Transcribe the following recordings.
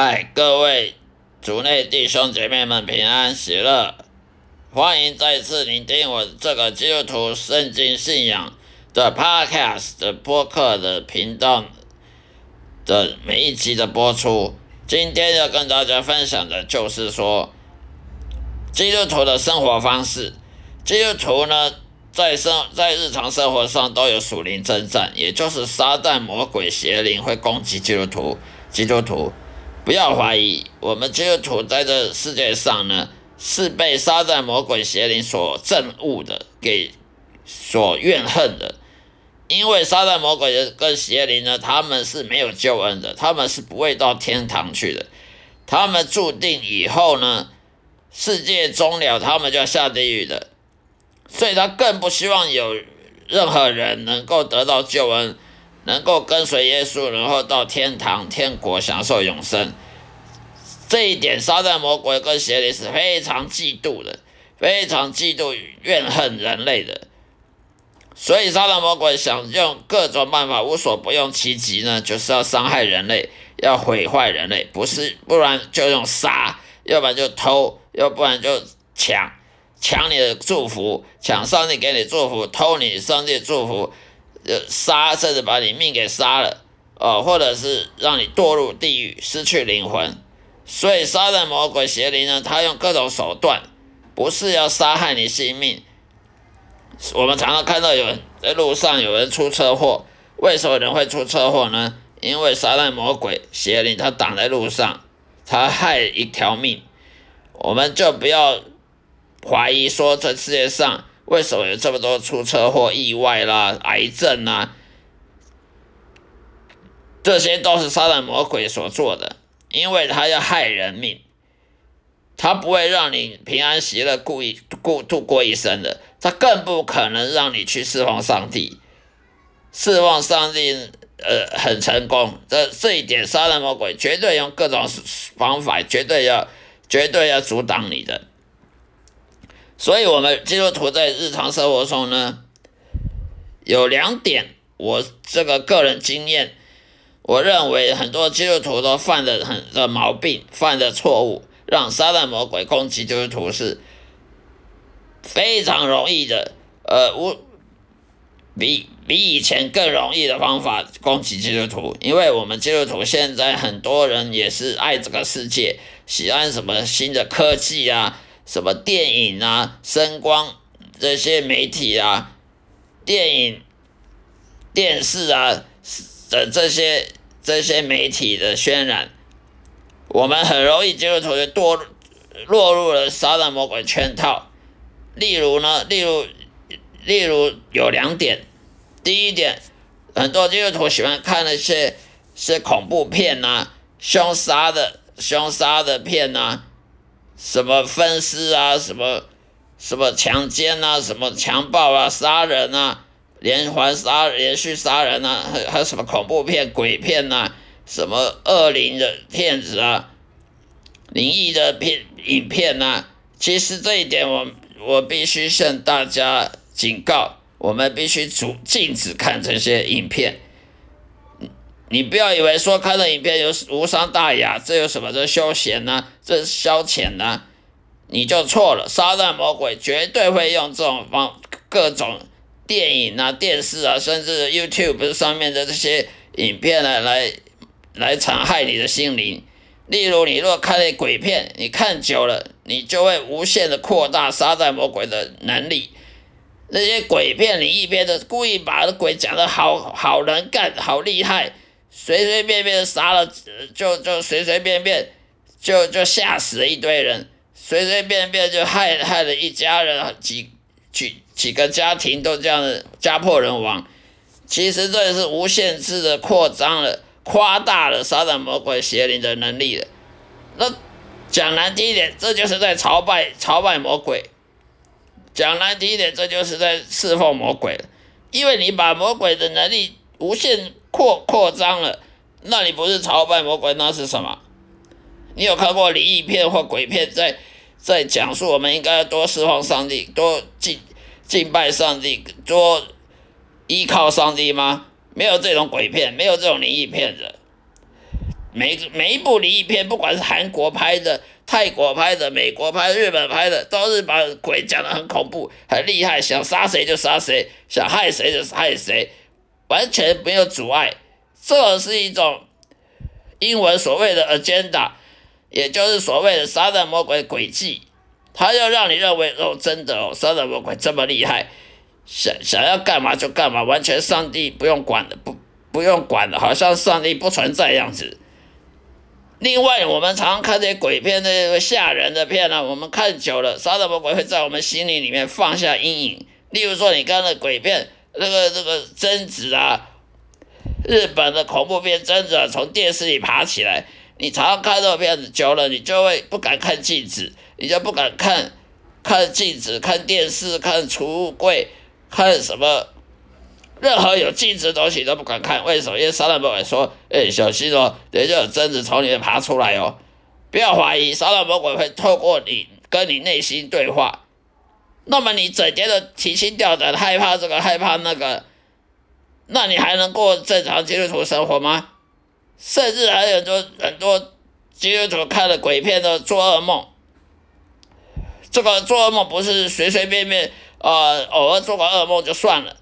嗨，各位族内弟兄姐妹们，平安喜乐！欢迎再次聆听我这个基督徒圣经信仰的 Podcast 的播客的频道的每一集的播出。今天要跟大家分享的就是说，基督徒的生活方式。基督徒呢，在生在日常生活上都有属灵征战，也就是撒旦、魔鬼、邪灵会攻击基督徒。基督徒。不要怀疑，我们基督徒在这世界上呢，是被撒旦魔鬼邪灵所憎恶的，给所怨恨的。因为撒旦魔鬼跟邪灵呢，他们是没有救恩的，他们是不会到天堂去的，他们注定以后呢，世界终了，他们就要下地狱的。所以他更不希望有任何人能够得到救恩。能够跟随耶稣，然后到天堂、天国享受永生，这一点撒旦魔鬼跟邪灵是非常嫉妒的，非常嫉妒怨恨人类的。所以撒旦魔鬼想用各种办法，无所不用其极呢，就是要伤害人类，要毁坏人类，不是不然就用杀，要不然就偷，要不然就抢，抢你的祝福，抢上帝给你祝福，偷你上帝祝福。杀，甚至把你命给杀了，哦，或者是让你堕入地狱，失去灵魂。所以，杀人魔鬼邪灵呢，他用各种手段，不是要杀害你性命。我们常常看到有人在路上有人出车祸，为什么人会出车祸呢？因为杀人魔鬼邪灵他挡在路上，他害一条命。我们就不要怀疑说这世界上。为什么有这么多出车祸、意外啦、癌症啊？这些都是杀人魔鬼所做的，因为他要害人命，他不会让你平安喜乐、故意过度过一生的，他更不可能让你去释放上帝，释放上帝呃很成功。这这一点，杀人魔鬼绝对用各种方法，绝对要绝对要阻挡你的。所以，我们基督徒在日常生活中呢，有两点，我这个个人经验，我认为很多基督徒都犯的很的毛病，犯的错误，让撒旦魔鬼攻击基督徒是非常容易的，呃，无比比以前更容易的方法攻击基督徒，因为我们基督徒现在很多人也是爱这个世界，喜欢什么新的科技啊。什么电影啊、声光这些媒体啊、电影、电视啊的这些这些媒体的渲染，我们很容易就会堕落入了撒旦魔鬼圈套。例如呢，例如例如有两点，第一点，很多基督徒喜欢看那些些恐怖片呐、凶杀的凶杀的片呐。什么分尸啊，什么什么强奸啊，什么强暴啊，杀人啊，连环杀、连续杀人啊，还还有什么恐怖片、鬼片呐，什么恶灵的片子啊，灵异的片影片呐。其实这一点，我我必须向大家警告，我们必须阻禁止看这些影片。你不要以为说看的影片有无伤大雅，这有什么？这休闲呢？这消遣呢？你就错了。撒旦魔鬼绝对会用这种方各种电影啊、电视啊，甚至 YouTube 上面的这些影片呢，来来残害你的心灵。例如，你若看那鬼片，你看久了，你就会无限的扩大撒旦魔鬼的能力。那些鬼片、你一边的故意把鬼讲的好好能干、好厉害。随随便便杀了，就就随随便便就就吓死了一堆人，随随便便就害害了一家人，几几几个家庭都这样家破人亡。其实这也是无限制的扩张了，夸大了撒旦魔鬼邪灵的能力了。那讲难听一点，这就是在朝拜朝拜魔鬼；讲难听一点，这就是在侍奉魔鬼。因为你把魔鬼的能力无限。扩扩张了，那你不是朝拜魔鬼，那是什么？你有看过灵异片或鬼片，在在讲述我们应该多释放上帝，多敬敬拜上帝，多依靠上帝吗？没有这种鬼片，没有这种灵异片的，每每一部灵异片，不管是韩国拍的、泰国拍的、美国拍、日本拍的，都是把鬼讲得很恐怖、很厉害，想杀谁就杀谁，想害谁就害谁，完全没有阻碍。这是一种英文所谓的 agenda，也就是所谓的撒旦魔鬼诡计，他要让你认为哦，真的哦，撒旦魔鬼这么厉害，想想要干嘛就干嘛，完全上帝不用管的，不不用管的，好像上帝不存在样子。另外，我们常看这些鬼片，那些吓人的片呢，我们看久了，撒旦魔鬼会在我们心里里面放下阴影。例如说，你看那鬼片，那个那个贞子啊，日本的恐怖片贞子啊，从电视里爬起来，你常常看这个片子久了，你就会不敢看镜子，你就不敢看看镜子、看电视、看储物柜、看什么。任何有镜子的东西都不敢看，为什么？因为杀人魔鬼说：“哎，小心哦，等下有贞子从里面爬出来哦，不要怀疑，杀人魔鬼会透过你跟你内心对话。那么你整天的提心吊胆，害怕这个，害怕那个，那你还能过正常基督徒生活吗？甚至还有很多很多基督徒看了鬼片都做噩梦。这个做噩梦不是随随便便，呃，偶尔做个噩梦就算了。”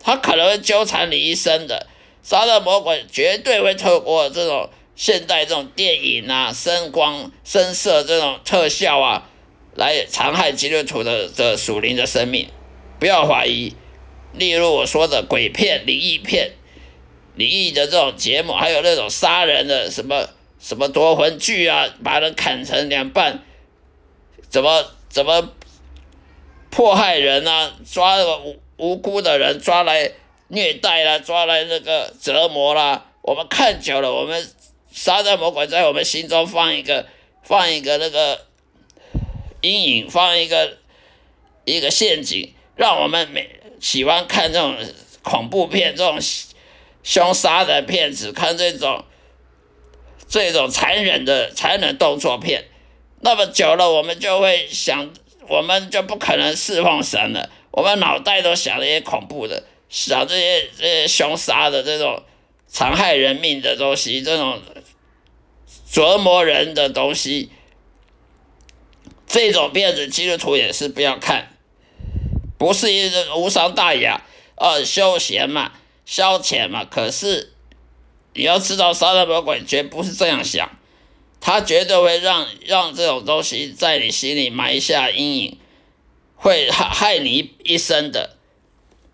他可能会纠缠你一生的，杀人魔鬼绝对会透过这种现代这种电影啊、声光、声色这种特效啊，来残害基督徒的的属灵的生命。不要怀疑，例如我说的鬼片、灵异片、灵异的这种节目，还有那种杀人的什么什么夺魂剧啊，把人砍成两半，怎么怎么迫害人啊，抓无。无辜的人抓来虐待啦，抓来那个折磨啦，我们看久了，我们杀人魔鬼在我们心中放一个放一个那个阴影，放一个一个陷阱，让我们每喜欢看这种恐怖片、这种凶杀的片子，看这种这种残忍的残忍动作片，那么久了，我们就会想，我们就不可能侍奉神了。我们脑袋都想这些恐怖的，想这些这些凶杀的这种残害人命的东西，这种折磨人的东西，这种片子基督徒也是不要看，不是一个无伤大雅，呃，休闲嘛，消遣嘛。可是你要知道，杀人魔鬼绝不是这样想，他绝对会让让这种东西在你心里埋下阴影。会害害你一生的，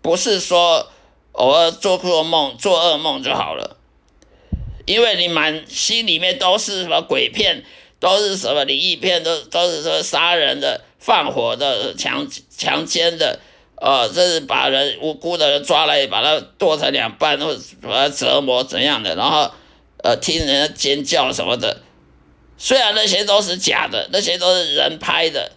不是说偶尔做做梦、做噩梦就好了，因为你满心里面都是什么鬼片，都是什么灵异片，都都是说杀人的、放火的、强强奸的，呃，这是把人无辜的人抓来，把他剁成两半，或者把他折磨怎样的，然后呃听人家尖叫什么的，虽然那些都是假的，那些都是人拍的。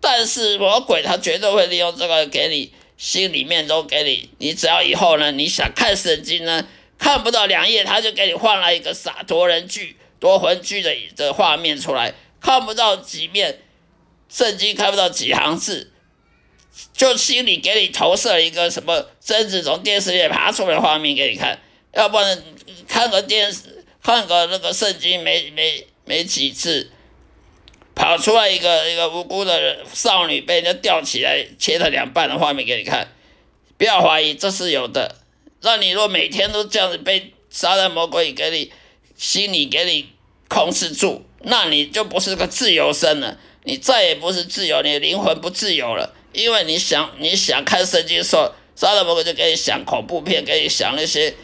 但是魔鬼他绝对会利用这个给你心里面都给你，你只要以后呢，你想看圣经呢，看不到两页，他就给你换了一个洒脱人剧、夺魂剧的的画面出来，看不到几面圣经，看不到几行字，就心里给你投射一个什么贞子从电视里爬出来的画面给你看，要不然看个电视，看个那个圣经没没没几次。跑出来一个一个无辜的少女被人家吊起来切成两半的画面给你看，不要怀疑，这是有的。让你若每天都这样子被杀人魔鬼给你心里给你控制住，那你就不是个自由身了，你再也不是自由，你的灵魂不自由了。因为你想你想看圣经说杀人魔鬼就给你想恐怖片，给你想那些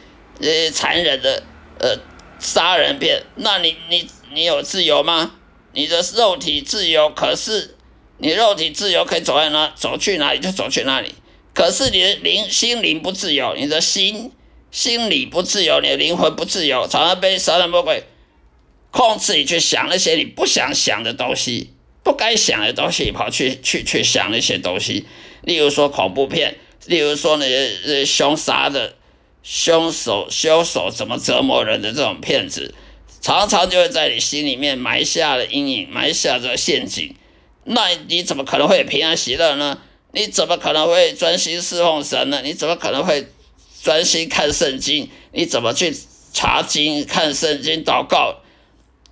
呃残忍的呃杀人片，那你你你有自由吗？你的肉体自由，可是你肉体自由可以走在哪，走去哪里就走去哪里。可是你的灵心灵不自由，你的心心理不自由，你的灵魂不自由，常常被杀人魔鬼控制你去想那些你不想想的东西，不该想的东西，跑去去去想那些东西。例如说恐怖片，例如说那些凶杀的凶手凶手怎么折磨人的这种片子。常常就会在你心里面埋下了阴影，埋下这陷阱。那你怎么可能会平安喜乐呢？你怎么可能会专心侍奉神呢？你怎么可能会专心看圣经？你怎么去查经、看圣经、祷告，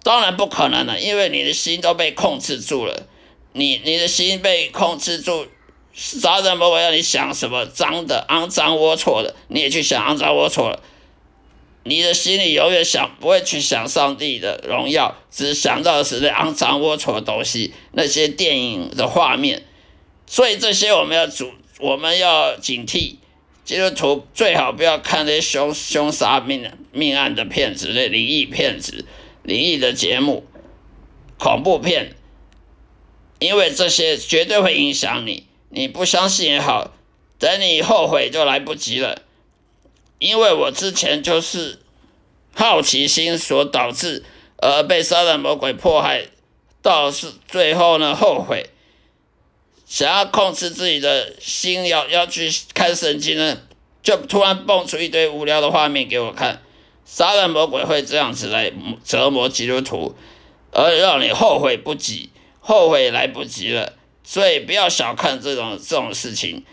当然不可能了，因为你的心都被控制住了。你你的心被控制住，杀人魔鬼让你想什么脏的、肮脏、龌龊的，你也去想肮脏龌龊了。你的心里永远想不会去想上帝的荣耀，只想到的是那肮脏龌龊的东西，那些电影的画面。所以这些我们要主，我们要警惕。基督徒最好不要看那些凶凶杀命命案的片子，那灵异片子、灵异的节目、恐怖片。因为这些绝对会影响你，你不相信也好，等你后悔就来不及了。因为我之前就是好奇心所导致而被杀人魔鬼迫害，到是最后呢后悔，想要控制自己的心，要要去看圣经呢，就突然蹦出一堆无聊的画面给我看。杀人魔鬼会这样子来折磨基督徒，而让你后悔不及。后悔来不及了，所以不要小看这种这种事情。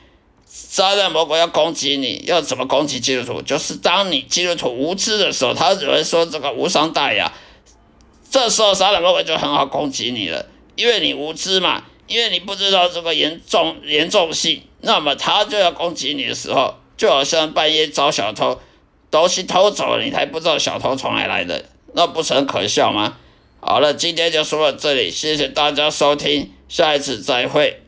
杀人魔鬼要攻击你，要怎么攻击基督徒？就是当你基督徒无知的时候，他只会说这个无伤大雅。这时候杀人魔鬼就很好攻击你了，因为你无知嘛，因为你不知道这个严重严重性，那么他就要攻击你的时候，就好像半夜找小偷，东西偷走了，你还不知道小偷从哪来的，那不是很可笑吗？好了，今天就说到这里，谢谢大家收听，下一次再会。